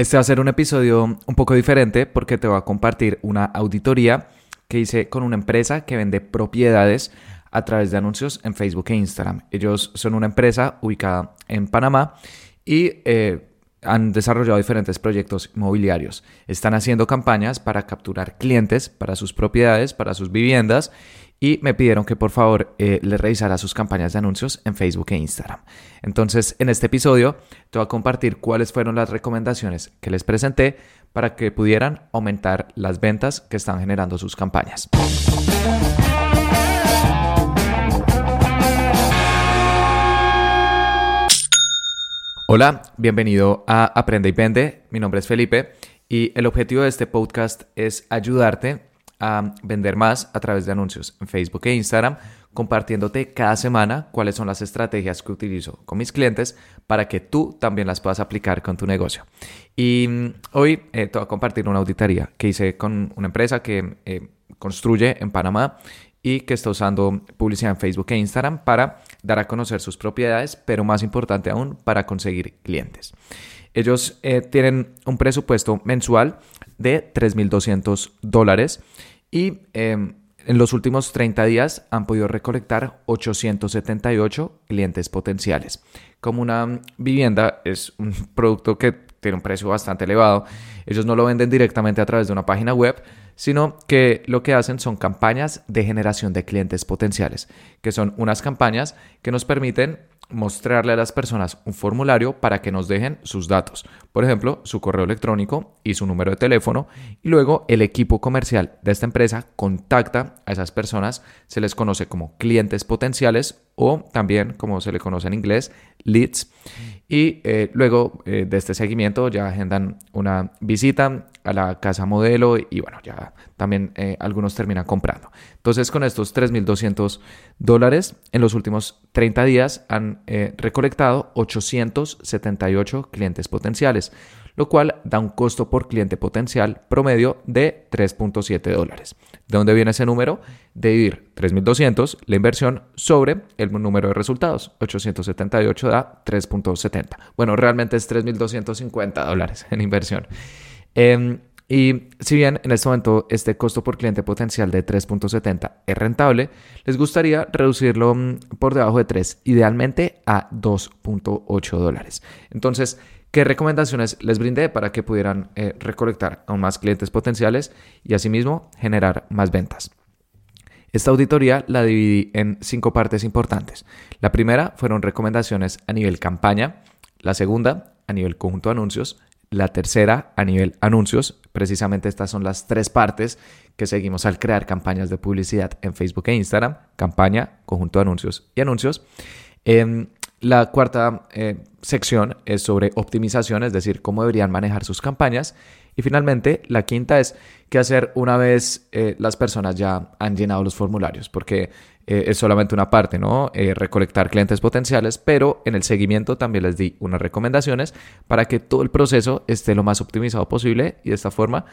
Este va a ser un episodio un poco diferente porque te voy a compartir una auditoría que hice con una empresa que vende propiedades a través de anuncios en Facebook e Instagram. Ellos son una empresa ubicada en Panamá y eh, han desarrollado diferentes proyectos inmobiliarios. Están haciendo campañas para capturar clientes para sus propiedades, para sus viviendas y me pidieron que por favor eh, les revisara sus campañas de anuncios en Facebook e Instagram. Entonces, en este episodio te voy a compartir cuáles fueron las recomendaciones que les presenté para que pudieran aumentar las ventas que están generando sus campañas. Hola, bienvenido a Aprende y Vende. Mi nombre es Felipe y el objetivo de este podcast es ayudarte a vender más a través de anuncios en Facebook e Instagram, compartiéndote cada semana cuáles son las estrategias que utilizo con mis clientes para que tú también las puedas aplicar con tu negocio. Y mm, hoy eh, te voy a compartir una auditoría que hice con una empresa que eh, construye en Panamá y que está usando publicidad en Facebook e Instagram para dar a conocer sus propiedades, pero más importante aún, para conseguir clientes. Ellos eh, tienen un presupuesto mensual de 3.200 dólares y em, en los últimos 30 días han podido recolectar 878 clientes potenciales. Como una vivienda es un producto que tiene un precio bastante elevado, ellos no lo venden directamente a través de una página web, sino que lo que hacen son campañas de generación de clientes potenciales, que son unas campañas que nos permiten mostrarle a las personas un formulario para que nos dejen sus datos, por ejemplo, su correo electrónico y su número de teléfono, y luego el equipo comercial de esta empresa contacta a esas personas, se les conoce como clientes potenciales o también, como se le conoce en inglés, leads, y eh, luego eh, de este seguimiento ya agendan una visita a la casa modelo y bueno, ya también eh, algunos terminan comprando. Entonces con estos 3.200 dólares en los últimos 30 días han recolectado 878 clientes potenciales lo cual da un costo por cliente potencial promedio de 3.7 dólares. ¿De dónde viene ese número? De dividir 3.200, la inversión, sobre el número de resultados. 878 da 3.70. Bueno, realmente es 3.250 dólares en inversión. Em, y si bien en este momento este costo por cliente potencial de 3.70 es rentable, les gustaría reducirlo mm, por debajo de 3, idealmente a 2.8 dólares. Entonces, ¿Qué recomendaciones les brindé para que pudieran eh, recolectar aún más clientes potenciales y asimismo generar más ventas? Esta auditoría la dividí en cinco partes importantes. La primera fueron recomendaciones a nivel campaña, la segunda a nivel conjunto de anuncios, la tercera a nivel anuncios. Precisamente estas son las tres partes que seguimos al crear campañas de publicidad en Facebook e Instagram, campaña, conjunto de anuncios y anuncios. Em, la cuarta eh, sección es sobre optimización, es decir, cómo deberían manejar sus campañas. Y finalmente, la quinta es qué hacer una vez eh, las personas ya han llenado los formularios, porque eh, es solamente una parte, ¿no? recolectar clientes potenciales, pero en el seguimiento también les di unas recomendaciones para que todo el proceso esté lo más optimizado posible y de esta forma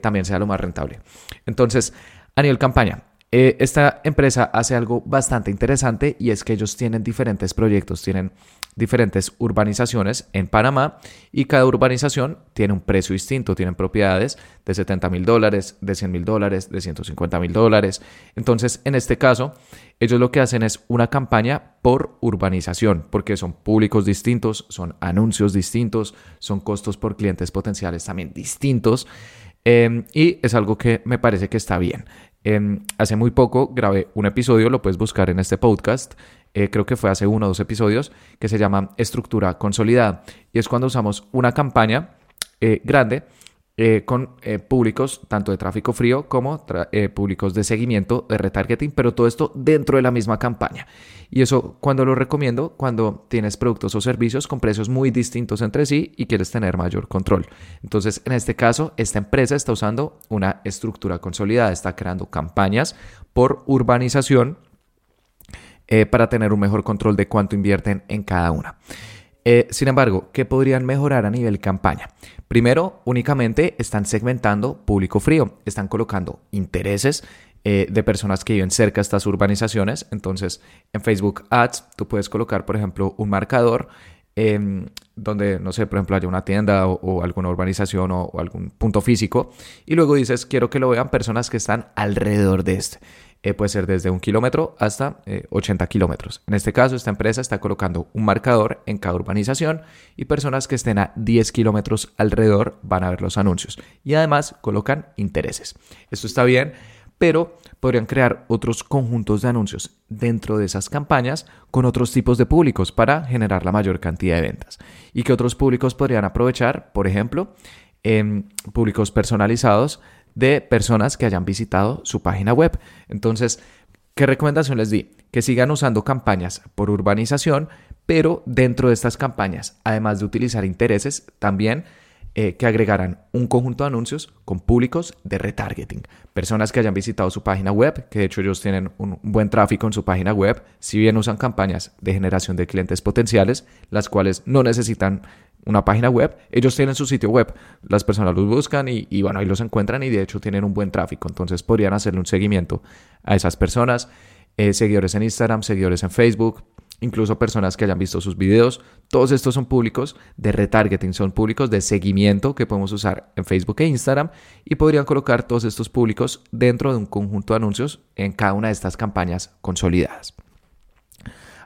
también sea lo más rentable. Entonces, a nivel campaña, eh, esta empresa hace algo bastante interesante y es que ellos tienen diferentes proyectos, tienen diferentes urbanizaciones en Panamá y cada urbanización tiene un precio distinto, tienen propiedades de 70 mil dólares, de 100 mil dólares, de 150 mil dólares. Entonces, en este caso, ellos lo que hacen es una campaña por urbanización, porque son públicos distintos, son anuncios distintos, son costos por clientes potenciales también distintos. Em, y es algo que me parece que está bien. Em, hace muy poco grabé un episodio, lo puedes buscar en este podcast, eh, creo que fue hace uno o dos episodios, que se llama Estructura Consolidada. Y es cuando usamos una campaña eh, grande eh, con eh, públicos tanto de tráfico frío como eh, públicos de seguimiento, de retargeting, pero todo esto dentro de la misma campaña. Y eso cuando lo recomiendo, cuando tienes productos o servicios con precios muy distintos entre sí y quieres tener mayor control. Entonces, en este caso, esta empresa está usando una estructura consolidada, está creando campañas por urbanización para tener un mejor control de cuánto invierten en cada una. Eh, sin embargo, ¿qué podrían mejorar a nivel campaña? Primero, únicamente están segmentando público frío, están colocando intereses eh, de personas que viven cerca de estas urbanizaciones. Entonces, en Facebook Ads, tú puedes colocar, por ejemplo, un marcador em, donde, no sé, por ejemplo, haya una tienda o, alguna urbanización o, algún punto físico, y luego dices, quiero que lo vean personas que están alrededor de este. Eh, puede ser desde un kilómetro hasta 80 eh, kilómetros. En este caso, esta empresa está colocando un marcador en cada urbanización y personas que estén a 10 kilómetros alrededor van a ver los anuncios. Y además colocan intereses. Esto está bien, pero podrían crear otros conjuntos de anuncios dentro de esas campañas con otros tipos de públicos para generar la mayor cantidad de ventas. Y que otros públicos podrían aprovechar, por ejemplo, en públicos personalizados de personas que hayan visitado su página web. Entonces, ¿qué recomendación les di? Que sigan usando campañas por urbanización, pero dentro de estas campañas, además de utilizar intereses, también eh, que agregaran un conjunto de anuncios con públicos de retargeting. Personas que hayan visitado su página web, que de hecho ellos tienen un buen tráfico en su página web, si bien usan campañas de generación de clientes potenciales, las cuales no necesitan una página web, ellos tienen su sitio web, las personas los buscan y, bueno, ahí los encuentran y de hecho tienen un buen tráfico, entonces podrían hacerle un seguimiento a esas personas, eh, seguidores en Instagram, seguidores en Facebook, incluso personas que hayan visto sus videos, todos estos son públicos de retargeting, son públicos de seguimiento que podemos usar en Facebook e Instagram y podrían colocar todos estos públicos dentro de un conjunto de anuncios en cada una de estas campañas consolidadas.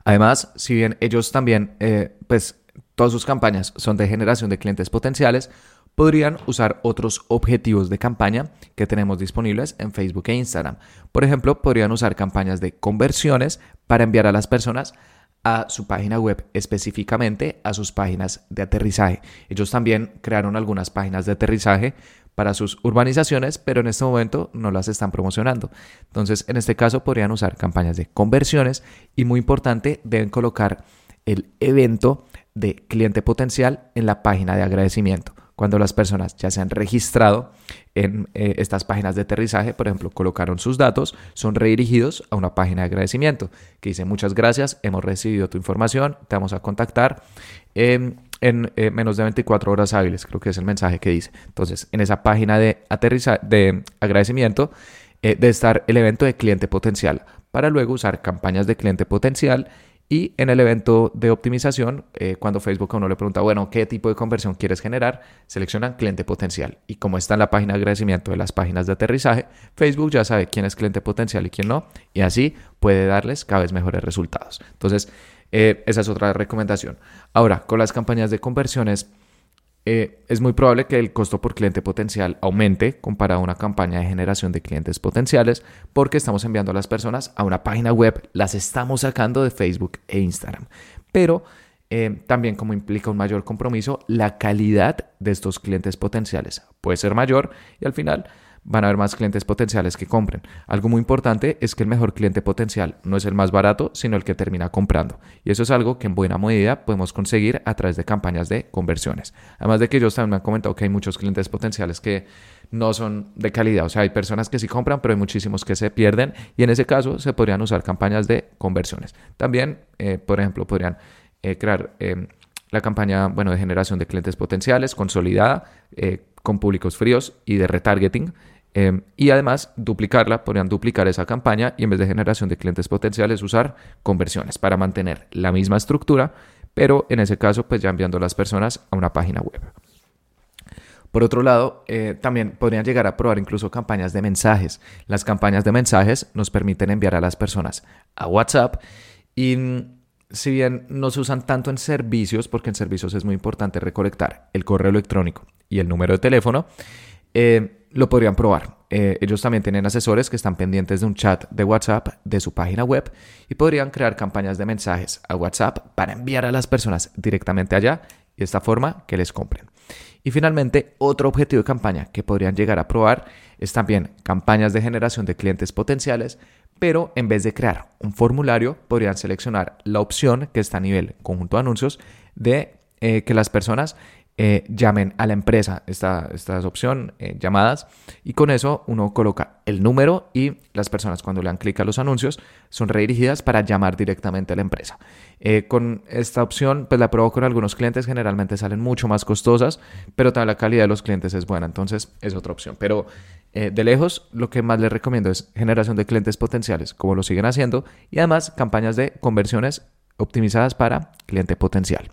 Además, si bien ellos también, eh, pues todas sus campañas son de generación de clientes potenciales, podrían usar otros objetivos de campaña que tenemos disponibles en Facebook e Instagram. Por ejemplo, podrían usar campañas de conversiones para enviar a las personas a su página web, específicamente a sus páginas de aterrizaje. Ellos también crearon algunas páginas de aterrizaje para sus urbanizaciones, pero en este momento no las están promocionando. Entonces, en este caso podrían usar campañas de conversiones y muy importante, deben colocar el evento de cliente potencial en la página de agradecimiento. Cuando las personas ya se han registrado en eh, estas páginas de aterrizaje, por ejemplo, colocaron sus datos, son redirigidos a una página de agradecimiento que dice muchas gracias, hemos recibido tu información, te vamos a contactar en eh, menos de 24 horas hábiles, creo que es el mensaje que dice. Entonces, en esa página de, aterrizaje, de agradecimiento eh, de estar el evento de cliente potencial para luego usar campañas de cliente potencial y en el evento de optimización, eh, cuando Facebook a uno le pregunta, bueno, ¿qué tipo de conversión quieres generar? Seleccionan cliente potencial. Y como está en la página de agradecimiento de las páginas de aterrizaje, Facebook ya sabe quién es cliente potencial y quién no. Y así puede darles cada vez mejores resultados. Entonces, eh, esa es otra recomendación. Ahora, con las campañas de conversiones, eh, es muy probable que el costo por cliente potencial aumente comparado a una campaña de generación de clientes potenciales porque estamos enviando a las personas a una página web, las estamos sacando de Facebook e Instagram. Pero eh, también como implica un mayor compromiso, la calidad de estos clientes potenciales puede ser mayor y al final van a haber más clientes potenciales que compren. Algo muy importante es que el mejor cliente potencial no es el más barato, sino el que termina comprando. Y eso es algo que en buena medida podemos conseguir a través de campañas de conversiones. Además de que ellos también me han comentado que hay muchos clientes potenciales que no son de calidad. O sea, hay personas que sí compran, pero hay muchísimos que se pierden. Y en ese caso se podrían usar campañas de conversiones. También, eh, por ejemplo, podrían eh, crear... Eh, la campaña bueno, de generación de clientes potenciales consolidada con públicos fríos y de retargeting Em, y además duplicarla, podrían duplicar esa campaña y en vez de generación de clientes potenciales usar conversiones para mantener la misma estructura, pero en ese caso pues ya enviando a las personas a una página web. Por otro lado, eh, también podrían llegar a probar incluso campañas de mensajes. Las campañas de mensajes nos permiten enviar a las personas a WhatsApp y mm, si bien no se usan tanto en servicios, porque en servicios es muy importante recolectar el correo electrónico y el número de teléfono, eh, lo podrían probar. Eh, ellos también tienen asesores que están pendientes de un chat de WhatsApp de su página web y podrían crear campañas de mensajes a WhatsApp para enviar a las personas directamente allá y de esta forma que les compren. Y finalmente, otro objetivo de campaña que podrían llegar a probar es también campañas de generación de clientes potenciales, pero en vez de crear un formulario, podrían seleccionar la opción que está a nivel conjunto de anuncios de eh, que las personas eh, llamen a la empresa, esta, esta es opción, eh, llamadas, y con eso uno coloca el número y las personas cuando le dan clic a los anuncios son redirigidas para llamar directamente a la empresa. Eh, con esta opción, pues la pruebo con algunos clientes, generalmente salen mucho más costosas, pero también la calidad de los clientes es buena, entonces es otra opción. Pero de lejos, lo que más les recomiendo es generación de clientes potenciales, como lo siguen haciendo, y además campañas de conversiones optimizadas para cliente potencial.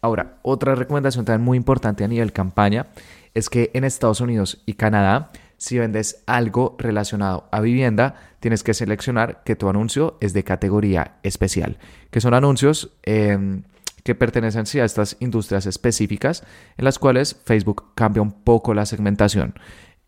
Ahora, otra recomendación también muy importante a nivel campaña es que en Estados Unidos y Canadá, si vendes algo relacionado a vivienda, tienes que seleccionar que tu anuncio es de categoría especial, que son anuncios em, que pertenecen a estas industrias específicas en las cuales Facebook cambia un poco la segmentación.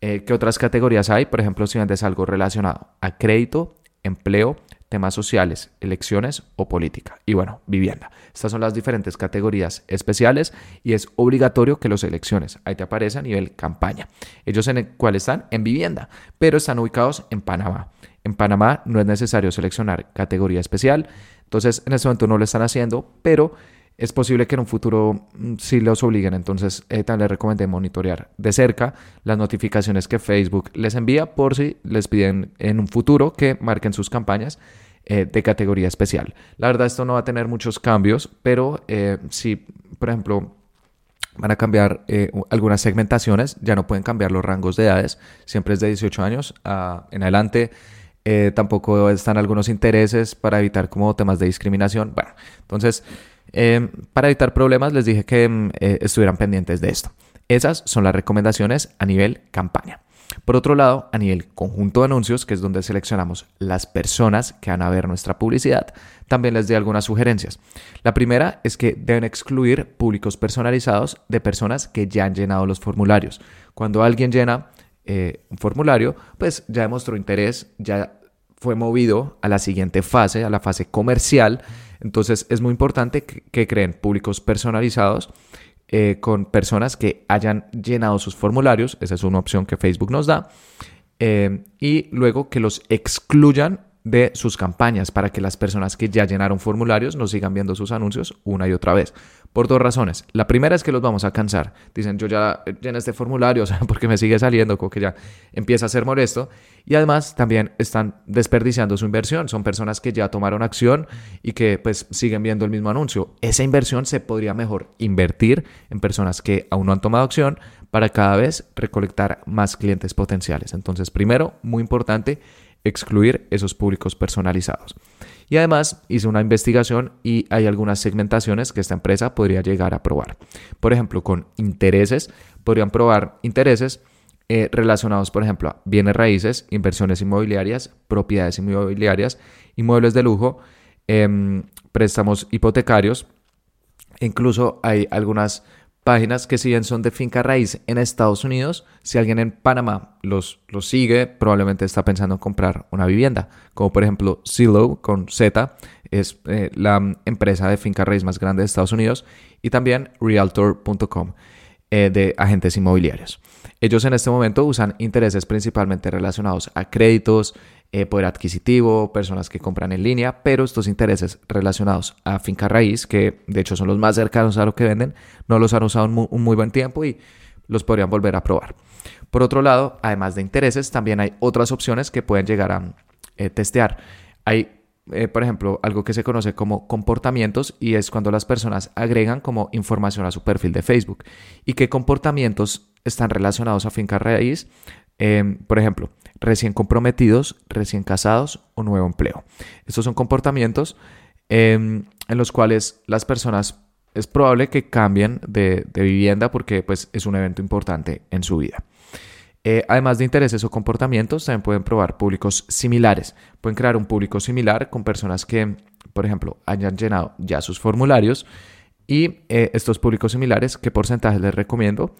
Eh, ¿Qué otras categorías hay? Por ejemplo, si vendes algo relacionado a crédito, empleo, temas sociales, elecciones o política. Y bueno, vivienda. Estas son las diferentes categorías especiales y es obligatorio que los selecciones. Ahí te aparece a nivel campaña. Ellos en el cual están en vivienda, pero están ubicados en Panamá. En Panamá no es necesario seleccionar categoría especial. Entonces, en este momento no lo están haciendo, pero es posible que en un futuro mm, sí los obliguen. Entonces, eh, también les recomendé monitorear de cerca las notificaciones que Facebook les envía por si les piden en un futuro que marquen sus campañas eh, de categoría especial. La verdad, esto no va a tener muchos cambios, pero eh, si, por ejemplo, van a cambiar algunas segmentaciones, ya no pueden cambiar los rangos de edades, siempre es de 18 años en adelante. tampoco están algunos intereses para evitar como temas de discriminación. Bueno, entonces Em, para evitar problemas les dije que em, eh, estuvieran pendientes de esto. Esas son las recomendaciones a nivel campaña. Por otro lado, a nivel conjunto de anuncios, que es donde seleccionamos las personas que van a ver nuestra publicidad, también les di algunas sugerencias. La primera es que deben excluir públicos personalizados de personas que ya han llenado los formularios. Cuando alguien llena eh, un formulario, pues ya demostró interés, ya fue movido a la siguiente fase, a la fase comercial entonces es muy importante que, creen públicos personalizados eh, con personas que hayan llenado sus formularios, esa es una opción que Facebook nos da, eh, y luego que los excluyan de sus campañas para que las personas que ya llenaron formularios no sigan viendo sus anuncios una y otra vez. Por dos razones. La primera es que los vamos a cansar. Dicen, yo ya llené este formulario, o sea, porque me sigue saliendo, como que ya empieza a ser molesto. Y además también están desperdiciando su inversión. Son personas que ya tomaron acción y que pues siguen viendo el mismo anuncio. Esa inversión se podría mejor invertir en personas que aún no han tomado acción para cada vez recolectar más clientes potenciales. Entonces, primero, muy importante, excluir esos públicos personalizados. Y además hice una investigación y hay algunas segmentaciones que esta empresa podría llegar a probar. Por ejemplo, con intereses, podrían probar intereses eh, relacionados, por ejemplo, a bienes raíces, inversiones inmobiliarias, propiedades inmobiliarias, inmuebles de lujo, em, préstamos hipotecarios. Incluso hay algunas páginas que si bien son de finca raíz en Estados Unidos, si alguien en Panamá los, los sigue, probablemente está pensando en comprar una vivienda, como por ejemplo Zillow con Z, es eh, la empresa de finca raíz más grande de Estados Unidos, y también realtor.com eh, de agentes inmobiliarios. Ellos en este momento usan intereses principalmente relacionados a créditos, eh, poder adquisitivo, personas que compran en línea, pero estos intereses relacionados a finca raíz, que de hecho son los más cercanos a lo que venden, no los han usado un muy, buen tiempo y los podrían volver a probar. Por otro lado, además de intereses, también hay otras opciones que pueden llegar a eh, testear. Hay eh, por ejemplo, algo que se conoce como comportamientos y es cuando las personas agregan como información a su perfil de Facebook. ¿Y qué comportamientos están relacionados a finca raíz? Em, por ejemplo, recién comprometidos, recién casados o nuevo empleo. Estos son comportamientos em, en los cuales las personas es probable que cambien de, vivienda porque pues, es un evento importante en su vida. Eh, además de intereses o comportamientos, también pueden probar públicos similares. Pueden crear un público similar con personas que, por ejemplo, hayan llenado ya sus formularios. Y eh, estos públicos similares, ¿qué porcentaje les recomiendo?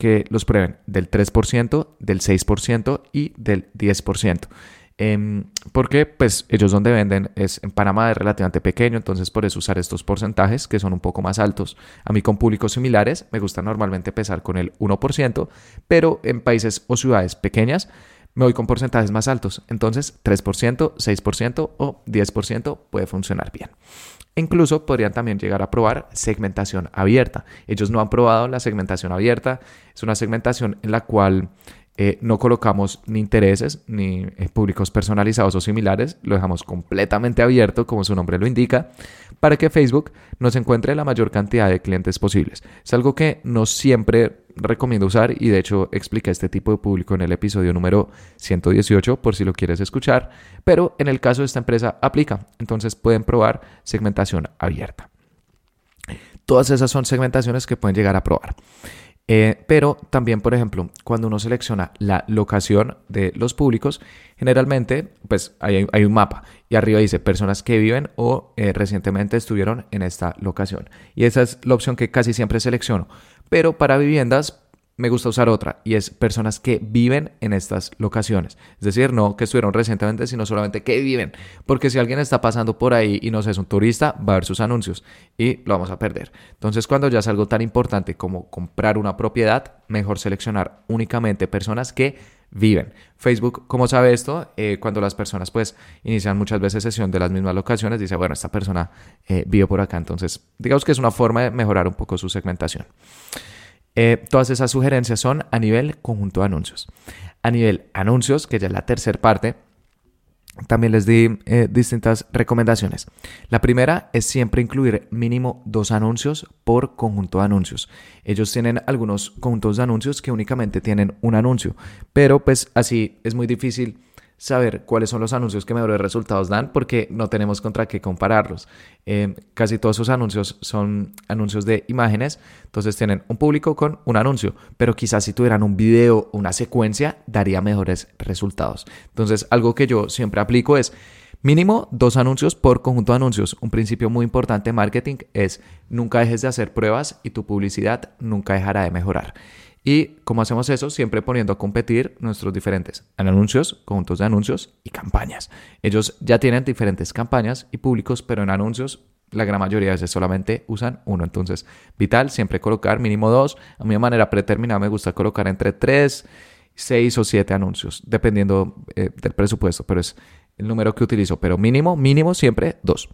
Que los prueben del 3%, del 6% y del 10%. Em, porque pues ellos donde venden es en Panamá es relativamente pequeño, entonces por eso usar estos porcentajes que son un poco más altos. A mí con públicos similares me gusta normalmente empezar con el 1%, pero en países o ciudades pequeñas me voy con porcentajes más altos. Entonces 3%, 6% o 10% puede funcionar bien. Incluso podrían también llegar a probar segmentación abierta. Ellos no han probado la segmentación abierta. Es una segmentación en la cual eh, no colocamos ni intereses ni eh, públicos personalizados o similares. Lo dejamos completamente abierto, como su nombre lo indica, para que Facebook nos encuentre la mayor cantidad de clientes posibles. Es algo que no siempre recomiendo usar y de hecho expliqué este tipo de público en el episodio número 118 por si lo quieres escuchar, pero en el caso de esta empresa aplica, entonces pueden probar segmentación abierta. Todas esas son segmentaciones que pueden llegar a probar. Eh, pero también, por ejemplo, cuando uno selecciona la locación de los públicos, generalmente pues hay, hay un mapa y arriba dice personas que viven o eh, recientemente estuvieron en esta locación. Y esa es la opción que casi siempre selecciono. Pero para viviendas me gusta usar otra y es personas que viven en estas locaciones. Es decir, no que estuvieron recientemente, sino solamente que viven. Porque si alguien está pasando por ahí y no es un turista, va a ver sus anuncios y lo vamos a perder. Entonces, cuando ya es algo tan importante como comprar una propiedad, mejor seleccionar únicamente personas que viven. Facebook, como sabe esto? Eh, cuando las personas pues inician muchas veces sesión de las mismas locaciones, dice, bueno, esta persona eh, vive por acá. Entonces, digamos que es una forma de mejorar un poco su segmentación. Eh, todas esas sugerencias son a nivel conjunto de anuncios. A nivel anuncios, que ya es la tercera parte, también les di eh, distintas recomendaciones. La primera es siempre incluir mínimo dos anuncios por conjunto de anuncios. Ellos tienen algunos conjuntos de anuncios que únicamente tienen un anuncio, pero pues así es muy difícil saber cuáles son los anuncios que mejores resultados dan porque no tenemos contra qué compararlos. Eh, casi todos esos anuncios son anuncios de imágenes, entonces tienen un público con un anuncio, pero quizás si tuvieran un video o una secuencia daría mejores resultados. Entonces algo que yo siempre aplico es Mínimo dos anuncios por conjunto de anuncios. Un principio muy importante de marketing es nunca dejes de hacer pruebas y tu publicidad nunca dejará de mejorar. ¿Y cómo hacemos eso? Siempre poniendo a competir nuestros diferentes anuncios, conjuntos de anuncios y campañas. Ellos ya tienen diferentes campañas y públicos, pero en anuncios la gran mayoría de veces solamente usan uno. Entonces, vital siempre colocar mínimo dos. A mi manera predeterminada me gusta colocar entre tres, seis o siete anuncios, dependiendo eh, del presupuesto, pero es el número que utilizo. Pero mínimo, mínimo siempre dos.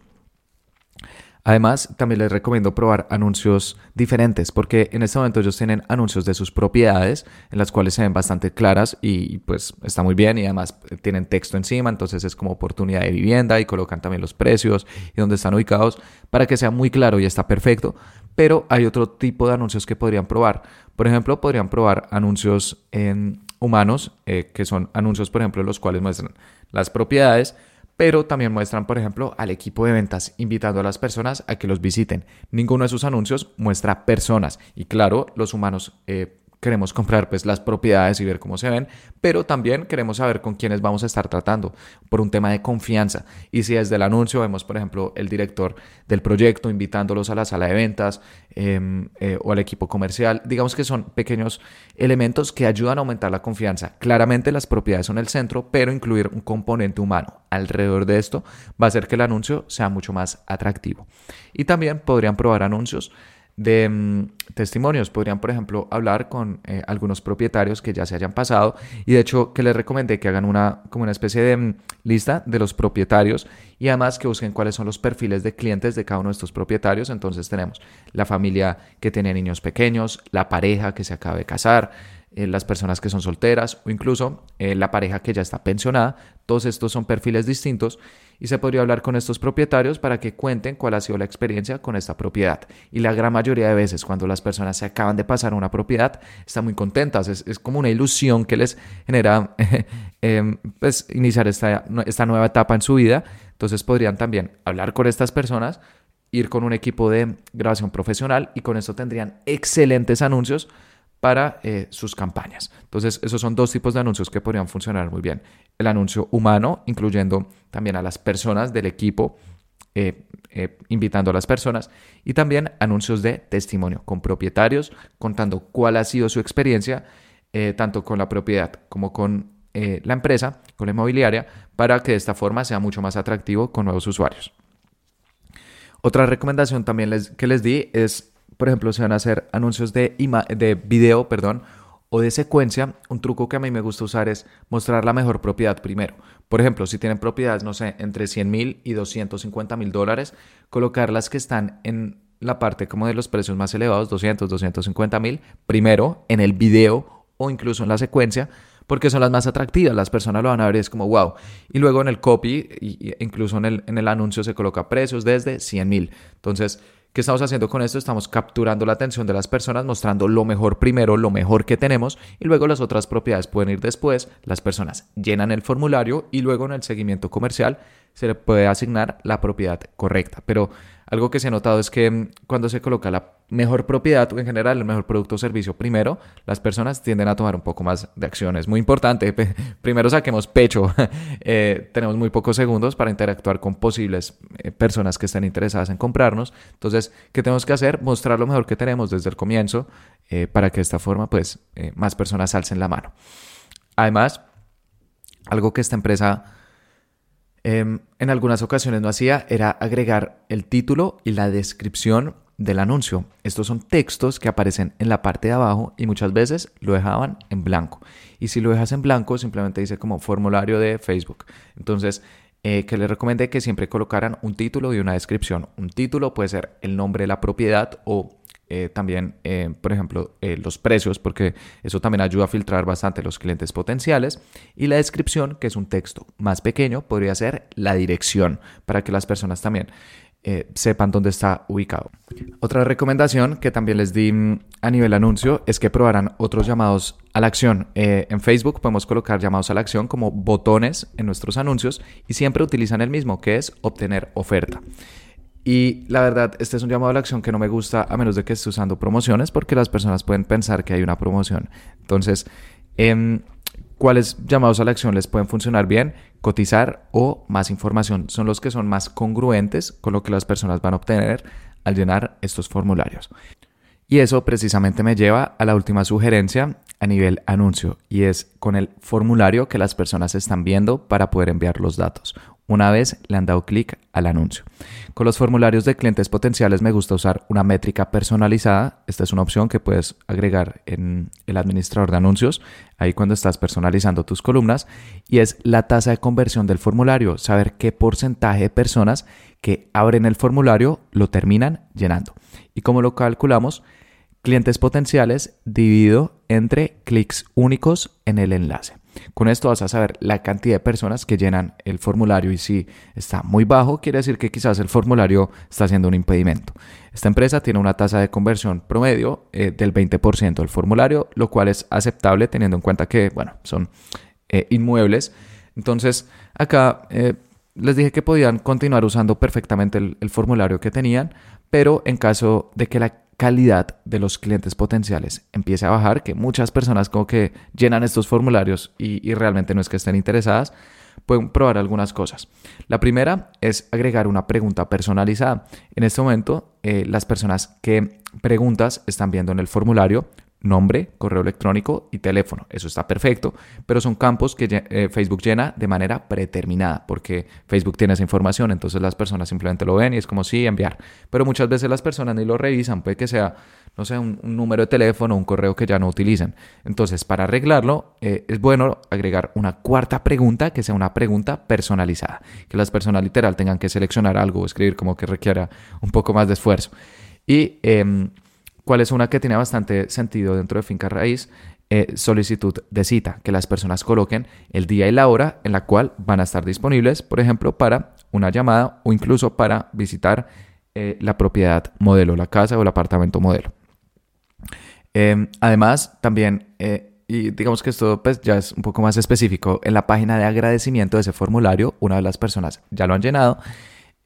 Además, también les recomiendo probar anuncios diferentes porque en este momento ellos tienen anuncios de sus propiedades en las cuales se ven bastante claras y pues está muy bien y además tienen texto encima, entonces es como oportunidad de vivienda y colocan también los precios y dónde están ubicados para que sea muy claro y está perfecto. Pero hay otro tipo de anuncios que podrían probar. Por ejemplo, podrían probar anuncios en humanos, eh, que son anuncios, por ejemplo, los cuales muestran las propiedades pero también muestran, por ejemplo, al equipo de ventas invitando a las personas a que los visiten. Ninguno de sus anuncios muestra personas y claro, los humanos eh, queremos comprar pues las propiedades y ver cómo se ven, pero también queremos saber con quiénes vamos a estar tratando por un tema de confianza. Y si desde el anuncio vemos, por ejemplo, el director del proyecto invitándolos a la sala de ventas em, eh, o al equipo comercial, digamos que son pequeños elementos que ayudan a aumentar la confianza. Claramente las propiedades son el centro, pero incluir un componente humano alrededor de esto va a hacer que el anuncio sea mucho más atractivo. Y también podrían probar anuncios de mm, testimonios. Podrían, por ejemplo, hablar con eh, algunos propietarios que ya se hayan pasado y de hecho que les recomendé que hagan una como una especie de mm, lista de los propietarios y además que busquen cuáles son los perfiles de clientes de cada uno de estos propietarios. Entonces tenemos la familia que tiene niños pequeños, la pareja que se acaba de casar, eh, las personas que son solteras o incluso eh, la pareja que ya está pensionada. Todos estos son perfiles distintos y se podría hablar con estos propietarios para que cuenten cuál ha sido la experiencia con esta propiedad. Y la gran mayoría de veces cuando las personas se acaban de pasar a una propiedad están muy contentas, es, como una ilusión que les genera em, pues, iniciar esta, esta nueva etapa en su vida. Entonces podrían también hablar con estas personas, ir con un equipo de grabación profesional y con eso tendrían excelentes anuncios para eh, sus campañas. Entonces, esos son dos tipos de anuncios que podrían funcionar muy bien. El anuncio humano, incluyendo también a las personas del equipo, eh, eh, invitando a las personas, y también anuncios de testimonio con propietarios, contando cuál ha sido su experiencia, tanto con la propiedad como con la empresa, con la inmobiliaria, para que de esta forma sea mucho más atractivo con nuevos usuarios. Otra recomendación también que les di es por ejemplo, se van a hacer anuncios de, de video, perdón, o de secuencia, un truco que a mí me gusta usar es mostrar la mejor propiedad primero. Por ejemplo, si tienen propiedades, no sé, entre 100 mil y 250 mil dólares, colocar las que están en la parte como de los precios más elevados, 200, 250 mil, primero en el video o incluso en la secuencia, porque son las más atractivas, las personas lo van a ver y es como wow. Y luego en el copy, incluso en el, en el anuncio se coloca precios desde 100 mil. Entonces, ¿Qué estamos haciendo con esto? Estamos capturando la atención de las personas, mostrando lo mejor primero, lo mejor que tenemos, y luego las otras propiedades pueden ir después. Las personas llenan el formulario y luego en el seguimiento comercial se le puede asignar la propiedad correcta. Pero algo que se ha notado es que mm, cuando se coloca la mejor propiedad o en general el mejor producto o servicio primero, las personas tienden a tomar un poco más de acción. Es muy importante. Primero saquemos pecho. Eh, tenemos muy pocos segundos para interactuar con posibles eh, personas que estén interesadas en comprarnos. Entonces, ¿qué tenemos que hacer? Mostrar lo mejor que tenemos desde el comienzo eh, para que de esta forma pues más personas alcen la mano. Además, algo que esta empresa Em, en algunas ocasiones no hacía era agregar el título y la descripción del anuncio. Estos son textos que aparecen en la parte de abajo y muchas veces lo dejaban en blanco. Y si lo dejas en blanco, simplemente dice como formulario de Facebook. Entonces, eh, que les recomendé que siempre colocaran un título y una descripción. Un título puede ser el nombre de la propiedad o eh, también, eh, por ejemplo, eh, los precios, porque eso también ayuda a filtrar bastante los clientes potenciales. Y la descripción, que es un texto más pequeño, podría ser la dirección, para que las personas también sepan dónde está ubicado. Otra recomendación que también les di mm, a nivel anuncio es que probaran otros llamados a la acción. en Facebook podemos colocar llamados a la acción como botones en nuestros anuncios y siempre utilizan el mismo, que es obtener oferta. Y la verdad, este es un llamado a la acción que no me gusta a menos de que esté usando promociones porque las personas pueden pensar que hay una promoción. Entonces, em, ¿cuáles llamados a la acción les pueden funcionar bien? Cotizar o más información son los que son más congruentes con lo que las personas van a obtener al llenar estos formularios. Y eso precisamente me lleva a la última sugerencia a nivel anuncio y es con el formulario que las personas están viendo para poder enviar los datos una vez le han dado clic al anuncio. Con los formularios de clientes potenciales me gusta usar una métrica personalizada. Esta es una opción que puedes agregar en el administrador de anuncios, ahí cuando estás personalizando tus columnas, y es la tasa de conversión del formulario, saber qué porcentaje de personas que abren el formulario lo terminan llenando. ¿Y cómo lo calculamos? Clientes potenciales dividido entre clics únicos en el enlace. Con esto vas a saber la cantidad de personas que llenan el formulario y si está muy bajo, quiere decir que quizás el formulario está siendo un impedimento. Esta empresa tiene una tasa de conversión promedio eh, del 20% del formulario, lo cual es aceptable teniendo en cuenta que, bueno, son eh, inmuebles. Entonces, acá eh, les dije que podían continuar usando perfectamente el formulario que tenían, pero en caso de que la calidad de los clientes potenciales empiece a bajar, que muchas personas como que llenan estos formularios y, realmente no es que estén interesadas, pueden probar algunas cosas. La primera es agregar una pregunta personalizada. En este momento, eh, las personas que preguntas están viendo en el formulario nombre, correo electrónico y teléfono. Eso está perfecto, pero son campos que eh, Facebook llena de manera predeterminada, porque Facebook tiene esa información, entonces las personas simplemente lo ven y es como sí, enviar. Pero muchas veces las personas ni lo revisan, puede que sea, no sé, un, número de teléfono, un correo que ya no utilizan. Entonces, para arreglarlo, eh, es bueno agregar una cuarta pregunta que sea una pregunta personalizada, que las personas literal tengan que seleccionar algo o escribir como que requiera un poco más de esfuerzo. Y em, ¿Cuál es una que tiene bastante sentido dentro de Finca Raíz? Eh, solicitud de cita, que las personas coloquen el día y la hora en la cual van a estar disponibles, por ejemplo, para una llamada o incluso para visitar eh, la propiedad modelo, la casa o el apartamento modelo. Em, además, también, eh, y digamos que esto pues, ya es un poco más específico, en la página de agradecimiento de ese formulario, una de las personas ya lo han llenado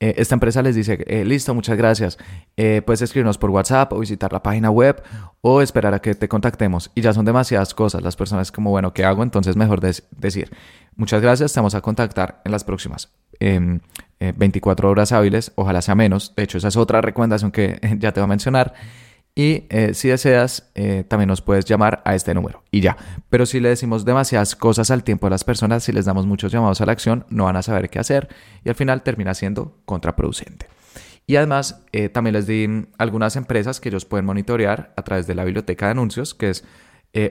eh, esta empresa les dice, eh, listo, muchas gracias, eh, puedes escribirnos por WhatsApp o visitar la página web o esperar a que te contactemos. Y ya son demasiadas cosas. Las personas como, bueno, ¿qué hago? Entonces mejor decir, muchas gracias, estamos a contactar en las próximas 24 em, horas hábiles, ojalá sea menos. De hecho, esa es otra recomendación que ya te voy a mencionar. Y eh, si deseas, eh, también nos puedes llamar a este número y ya. Pero si le decimos demasiadas cosas al tiempo a las personas, si les damos muchos llamados a la acción, no van a saber qué hacer y al final termina siendo contraproducente. Y además, eh, también les di algunas empresas que ellos pueden monitorear a través de la biblioteca de anuncios, que es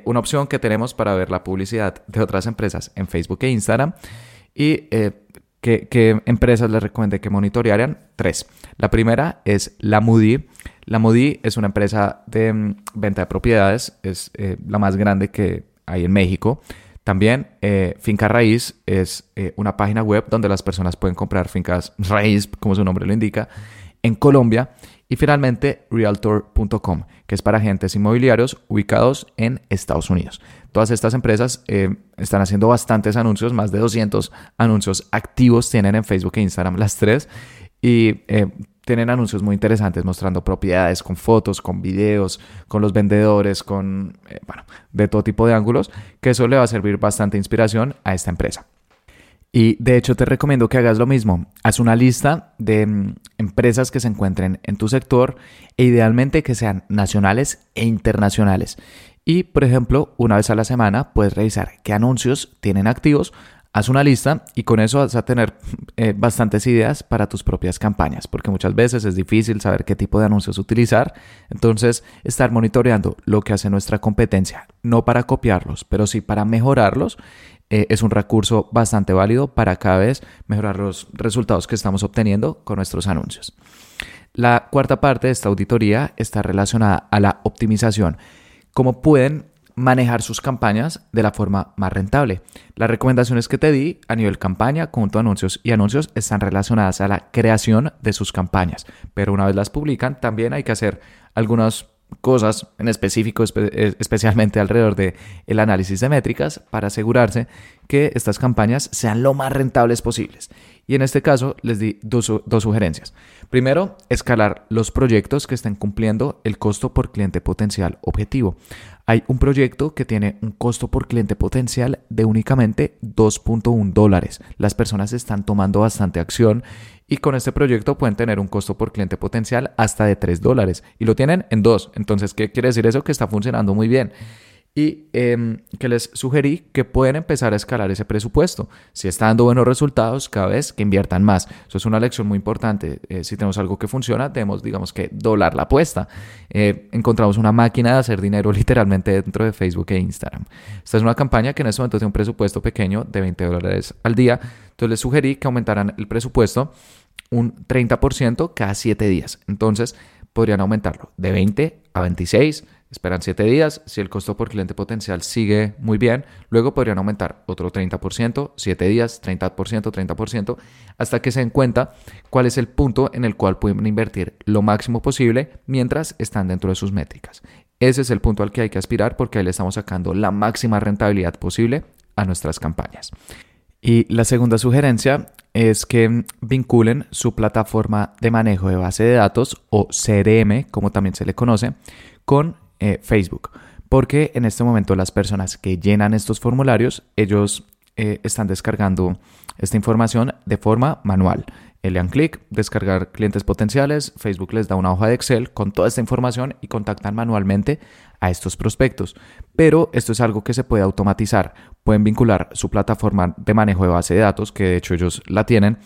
una opción que tenemos para ver la publicidad de otras empresas en Facebook e Instagram. Y ¿Qué, empresas les recomendé que monitorearan? Tres. La primera es la Moody. La Moody es una empresa de mm, venta de propiedades, es eh, la más grande que hay en México. También eh, Finca Raíz es eh, una página web donde las personas pueden comprar fincas raíz, como su nombre lo indica, en Colombia. Y finalmente Realtor.com, que es para agentes inmobiliarios ubicados en Estados Unidos. Todas estas empresas están haciendo bastantes anuncios, más de 200 anuncios activos tienen en Facebook e Instagram las tres y tienen anuncios muy interesantes mostrando propiedades con fotos, con videos, con los vendedores, con, eh, bueno, de todo tipo de ángulos, que eso le va a servir bastante inspiración a esta empresa. Y de hecho te recomiendo que hagas lo mismo. Haz una lista de mm, empresas que se encuentren en tu sector e idealmente que sean nacionales e internacionales. Y por ejemplo, una vez a la semana puedes revisar qué anuncios tienen activos Haz una lista y con eso vas a tener eh, bastantes ideas para tus propias campañas, porque muchas veces es difícil saber qué tipo de anuncios utilizar. Entonces, estar monitoreando lo que hace nuestra competencia, no para copiarlos, pero sí para mejorarlos, eh, es un recurso bastante válido para cada vez mejorar los resultados que estamos obteniendo con nuestros anuncios. La cuarta parte de esta auditoría está relacionada a la optimización. ¿Cómo pueden manejar sus campañas de la forma más rentable. Las recomendaciones que te di a nivel campaña, conjunto anuncios y anuncios están relacionadas a la creación de sus campañas, pero una vez las publican también hay que hacer algunas cosas en específico, eh, especialmente alrededor de el análisis de métricas para asegurarse que estas campañas sean lo más rentables posibles. Y en este caso les di dos, dos, sugerencias. Primero, escalar los proyectos que estén cumpliendo el costo por cliente potencial objetivo. Hay un proyecto que tiene un costo por cliente potencial de únicamente 2.1 dólares. Las personas están tomando bastante acción y con este proyecto pueden tener un costo por cliente potencial hasta de 3 dólares y lo tienen en 2. Entonces, ¿qué quiere decir eso? Que está funcionando muy bien y em, que les sugerí que pueden empezar a escalar ese presupuesto. Si está dando buenos resultados, cada vez que inviertan más. Eso es una lección muy importante. Eh, si tenemos algo que funciona, debemos, digamos que, doblar la apuesta. Eh, encontramos una máquina de hacer dinero literalmente dentro de Facebook e Instagram. Esta es una campaña que en este momento tiene un presupuesto pequeño de 20 dólares al día. Entonces les sugerí que aumentaran el presupuesto un 30% cada 7 días. Entonces podrían aumentarlo de 20 a 26 Esperan 7 días, si el costo por cliente potencial sigue muy bien, luego podrían aumentar otro 30%, 7 días, 30%, 30%, hasta que se den cuenta cuál es el punto en el cual pueden invertir lo máximo posible mientras están dentro de sus métricas. Ese es el punto al que hay que aspirar porque ahí le estamos sacando la máxima rentabilidad posible a nuestras campañas. Y la segunda sugerencia es que vinculen su plataforma de manejo de base de datos o CRM, como también se le conoce, con eh, Facebook. Porque en este momento las personas que llenan estos formularios, ellos eh, están descargando esta información de forma manual. Le dan clic, descargar clientes potenciales, Facebook les da una hoja de Excel con toda esta información y contactan manualmente a estos prospectos. Pero esto es algo que se puede automatizar. Pueden vincular su plataforma de manejo de base de datos, que de hecho ellos la tienen,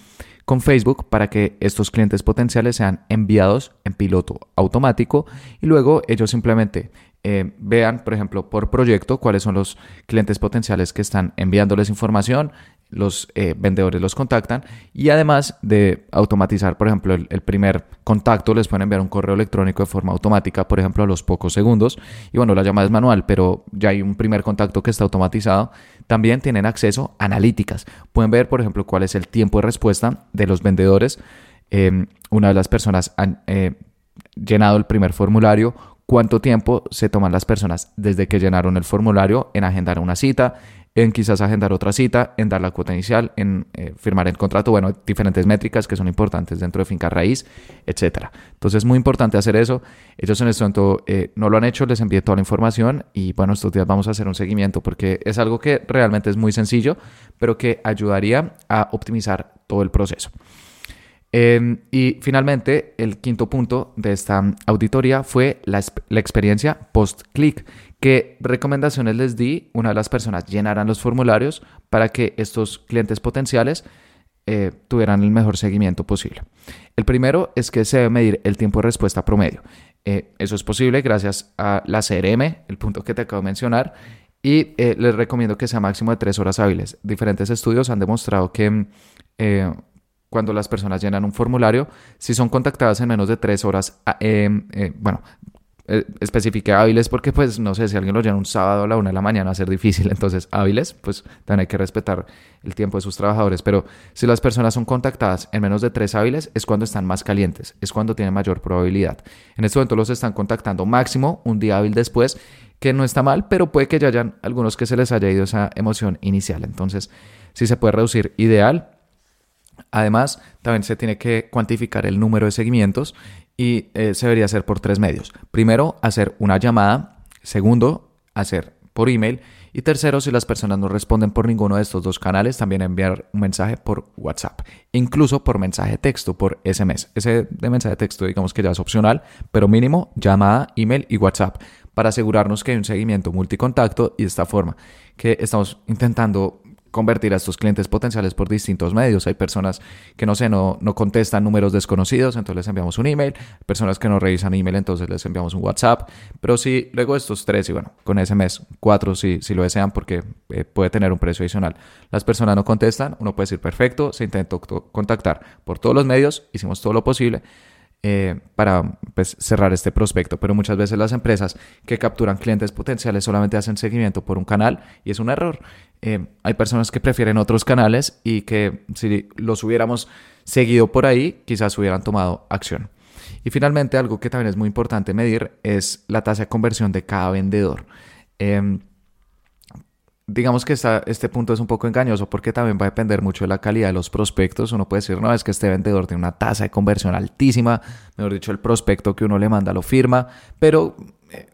con Facebook para que estos clientes potenciales sean enviados en piloto automático y luego ellos simplemente eh, vean, por ejemplo, por proyecto cuáles son los clientes potenciales que están enviándoles información, los eh, vendedores los contactan y además de automatizar, por ejemplo, el, primer contacto, les pueden enviar un correo electrónico de forma automática, por ejemplo, a los pocos segundos. Y bueno, la llamada es manual, pero ya hay un primer contacto que está automatizado. También tienen acceso a analíticas. Pueden ver, por ejemplo, cuál es el tiempo de respuesta de los vendedores. Em, una de las personas han eh, llenado el primer formulario, cuánto tiempo se toman las personas desde que llenaron el formulario en agendar una cita, en quizás agendar otra cita, en dar la cuota inicial, en eh, firmar el contrato, bueno, diferentes métricas que son importantes dentro de finca raíz, etcétera. Entonces es muy importante hacer eso. Ellos en este momento eh, no lo han hecho, les envié toda la información y bueno, estos días vamos a hacer un seguimiento porque es algo que realmente es muy sencillo, pero que ayudaría a optimizar todo el proceso. Em, y finalmente, el quinto punto de esta auditoría fue la, la experiencia post-click. ¿Qué recomendaciones les di? Una de las personas llenaran los formularios para que estos clientes potenciales eh, tuvieran el mejor seguimiento posible. El primero es que se debe medir el tiempo de respuesta promedio. Eh, eso es posible gracias a la CRM, el punto que te acabo de mencionar, y eh, les recomiendo que sea máximo de tres horas hábiles. Diferentes estudios han demostrado que cuando las personas llenan un formulario, si son contactadas en menos de tres horas, bueno, eh, especifique hábiles porque pues no sé si alguien lo llena un sábado a la una de la mañana va a ser difícil. Entonces hábiles pues también hay que respetar el tiempo de sus trabajadores. Pero si las personas son contactadas en menos de tres hábiles es cuando están más calientes es cuando tienen mayor probabilidad. En este momento los están contactando máximo un día hábil después que no está mal pero puede que ya hayan algunos que se les haya ido esa emoción inicial. Entonces si se puede reducir ideal. Además, también se tiene que cuantificar el número de seguimientos y eh, se debería hacer por tres medios. Primero, hacer una llamada. Segundo, hacer por email. Y tercero, si las personas no responden por ninguno de estos dos canales, también enviar un mensaje por WhatsApp, incluso por mensaje texto, por SMS. Ese de mensaje de texto digamos que ya es opcional, pero mínimo llamada, email y WhatsApp para asegurarnos que hay un seguimiento multicontacto y de esta forma que estamos intentando convertir a estos clientes potenciales por distintos medios. Hay personas que no sé, no, no contestan números desconocidos, entonces les enviamos un email. Personas que no revisan email, entonces les enviamos un WhatsApp. Pero sí, luego estos tres, y bueno, con ese mes, cuatro si, si lo desean, porque eh, puede tener un precio adicional. Las personas no contestan, uno puede decir perfecto, se intentó contactar por todos los medios, hicimos todo lo posible eh, para pues, cerrar este prospecto. Pero muchas veces las empresas que capturan clientes potenciales solamente hacen seguimiento por un canal y es un error. Eh, hay personas que prefieren otros canales y que si los hubiéramos seguido por ahí, quizás hubieran tomado acción. Y finalmente, algo que también es muy importante medir es la tasa de conversión de cada vendedor. Em, digamos que este punto es un poco engañoso porque también va a depender mucho de la calidad de los prospectos. Uno puede decir, no, es que este vendedor tiene una tasa de conversión altísima, mejor dicho, el prospecto que uno le manda lo firma, pero eh,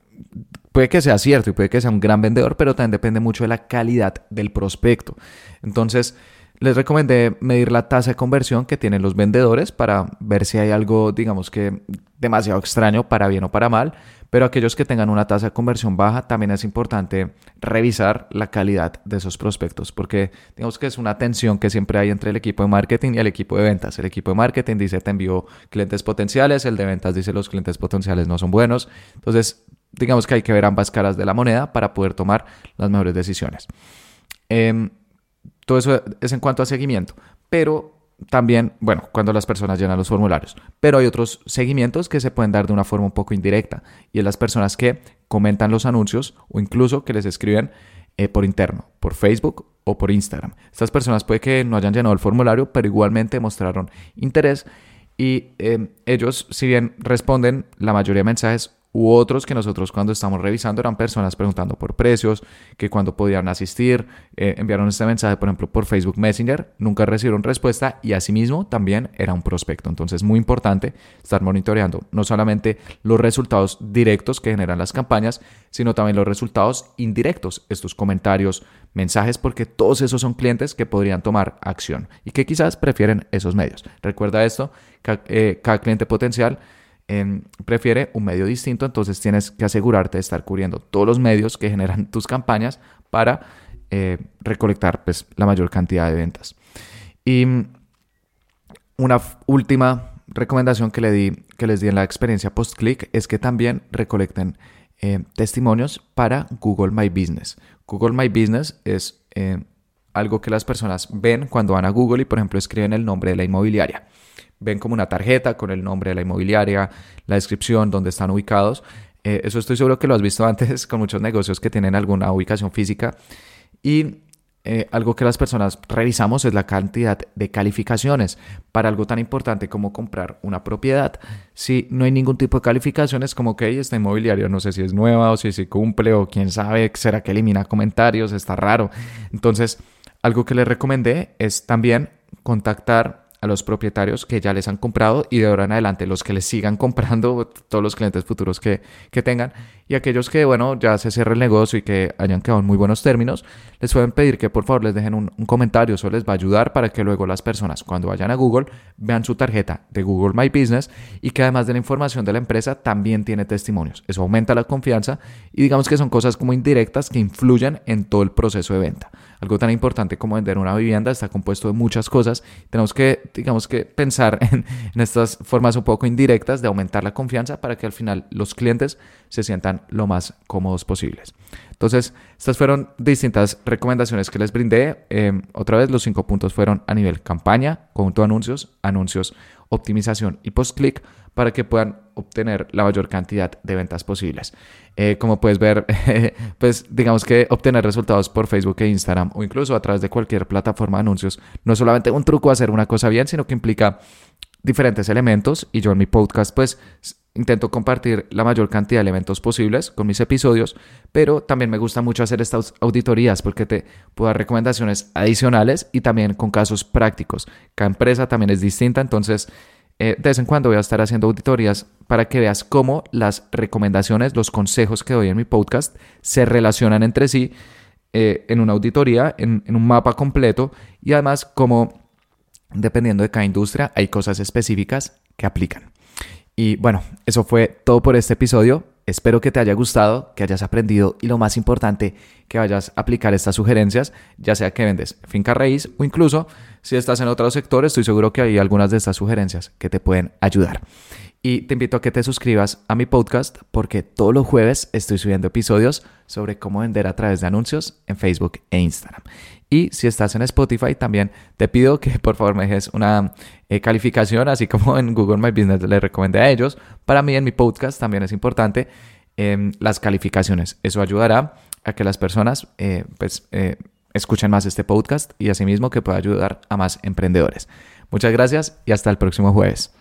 puede que sea cierto y puede que sea un gran vendedor, pero también depende mucho de la calidad del prospecto. Entonces, les recomendé medir la tasa de conversión que tienen los vendedores para ver si hay algo, digamos que demasiado extraño para bien o para mal. Pero aquellos que tengan una tasa de conversión baja, también es importante revisar la calidad de esos prospectos, porque digamos que es una tensión que siempre hay entre el equipo de marketing y el equipo de ventas. El equipo de marketing dice te envío clientes potenciales, el de ventas dice los clientes potenciales no son buenos. Entonces, digamos que hay que ver ambas caras de la moneda para poder tomar las mejores decisiones. Em, todo eso es en cuanto a seguimiento, pero también, bueno, cuando las personas llenan los formularios. Pero hay otros seguimientos que se pueden dar de una forma un poco indirecta y es las personas que comentan los anuncios o incluso que les escriben eh, por interno, por Facebook o por Instagram. Estas personas puede que no hayan llenado el formulario, pero igualmente mostraron interés y eh, ellos, si bien responden la mayoría de mensajes u otros que nosotros cuando estamos revisando eran personas preguntando por precios, que cuando podían asistir, eh, enviaron este mensaje, por ejemplo, por Facebook Messenger, nunca recibieron respuesta y asimismo también era un prospecto. Entonces, muy importante estar monitoreando no solamente los resultados directos que generan las campañas, sino también los resultados indirectos, estos comentarios, mensajes, porque todos esos son clientes que podrían tomar acción y que quizás prefieren esos medios. Recuerda esto, eh, cada cliente potencial prefiere un medio distinto, entonces tienes que asegurarte de estar cubriendo todos los medios que generan tus campañas para eh, recolectar pues, la mayor cantidad de ventas. Y una última recomendación que, le di, que les di en la experiencia post-click es que también recolecten eh, testimonios para Google My Business. Google My Business es eh, algo que las personas ven cuando van a Google y, por ejemplo, escriben el nombre de la inmobiliaria ven como una tarjeta con el nombre de la inmobiliaria, la descripción, dónde están ubicados. Eh, eso estoy seguro que lo has visto antes con muchos negocios que tienen alguna ubicación física. Y eh, algo que las personas revisamos es la cantidad de calificaciones para algo tan importante como comprar una propiedad. Si no hay ningún tipo de calificaciones, como que esta inmobiliaria no sé si es nueva o si se cumple o quién sabe, será que elimina comentarios, está raro. Entonces, algo que les recomendé es también contactar a los propietarios que ya les han comprado y de ahora en adelante los que les sigan comprando, todos los clientes futuros que, que tengan y aquellos que, bueno, ya se cierre el negocio y que hayan quedado en muy buenos términos, les pueden pedir que por favor les dejen un, un, comentario, eso les va a ayudar para que luego las personas cuando vayan a Google vean su tarjeta de Google My Business y que además de la información de la empresa también tiene testimonios. Eso aumenta la confianza y digamos que son cosas como indirectas que influyen en todo el proceso de venta. Algo tan importante como vender una vivienda está compuesto de muchas cosas. Tenemos que, digamos que, pensar en, estas formas un poco indirectas de aumentar la confianza para que al final los clientes se sientan lo más cómodos posibles. Entonces, estas fueron distintas recomendaciones que les brindé. Em, otra vez, los cinco puntos fueron a nivel campaña, conjunto de anuncios, anuncios, optimización y post-click para que puedan obtener la mayor cantidad de ventas posibles. Eh, como puedes ver, pues digamos que obtener resultados por Facebook e Instagram o incluso a través de cualquier plataforma de anuncios no es solamente un truco hacer una cosa bien, sino que implica diferentes elementos y yo en mi podcast pues intento compartir la mayor cantidad de elementos posibles con mis episodios, pero también me gusta mucho hacer estas auditorías porque te puedo dar recomendaciones adicionales y también con casos prácticos. Cada empresa también es distinta, entonces eh, de vez en cuando voy a estar haciendo auditorías para que veas cómo las recomendaciones, los consejos que doy en mi podcast se relacionan entre sí eh, en una auditoría, en, en un mapa completo y además cómo dependiendo de cada industria, hay cosas específicas que aplican. Y bueno, eso fue todo por este episodio. Espero que te haya gustado, que hayas aprendido y lo más importante, que vayas a aplicar estas sugerencias, ya sea que vendes finca raíz o incluso si estás en otro sector, estoy seguro que hay algunas de estas sugerencias que te pueden ayudar. Y te invito a que te suscribas a mi podcast porque todos los jueves estoy subiendo episodios sobre cómo vender a través de anuncios en Facebook e Instagram. Y si estás en Spotify, también te pido que por favor me dejes una eh, calificación, así como en Google My Business le recomendé a ellos. Para mí en mi podcast también es importante em, las calificaciones. Eso ayudará a que las personas eh, pues, eh, escuchen más este podcast y asimismo que pueda ayudar a más emprendedores. Muchas gracias y hasta el próximo jueves.